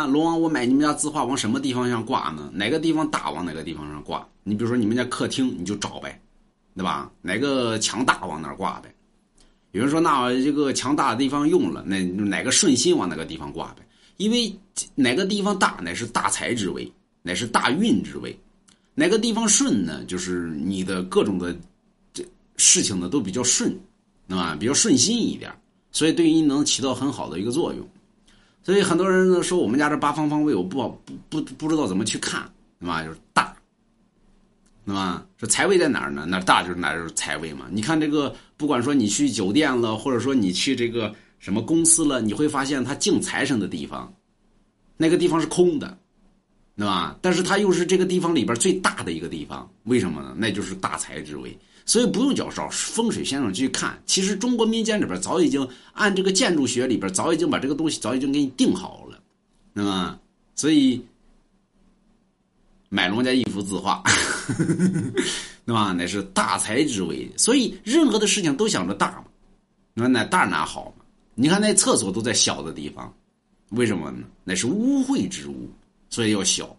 那龙王，我买你们家字画往什么地方上挂呢？哪个地方大往哪个地方上挂？你比如说你们家客厅，你就找呗，对吧？哪个墙大往哪儿挂呗？有人说那这个墙大的地方用了，那哪个顺心往哪个地方挂呗？因为哪个地方大乃是大财之位，乃是大运之位；哪个地方顺呢，就是你的各种的这事情呢都比较顺，对吧？比较顺心一点，所以对于你能起到很好的一个作用。所以很多人呢说我们家这八方方位我不不不不知道怎么去看，对吧？就是大，对吧？这财位在哪儿呢？那大就是哪就是财位嘛。你看这个，不管说你去酒店了，或者说你去这个什么公司了，你会发现它敬财神的地方，那个地方是空的，对吧？但是它又是这个地方里边最大的一个地方，为什么呢？那就是大财之位。所以不用找风水先生去看，其实中国民间里边早已经按这个建筑学里边早已经把这个东西早已经给你定好了，那么所以买龙家一幅字画，对吧？那是大财之位，所以任何的事情都想着大嘛，那那大哪好嘛？你看那厕所都在小的地方，为什么呢？那是污秽之物，所以要小。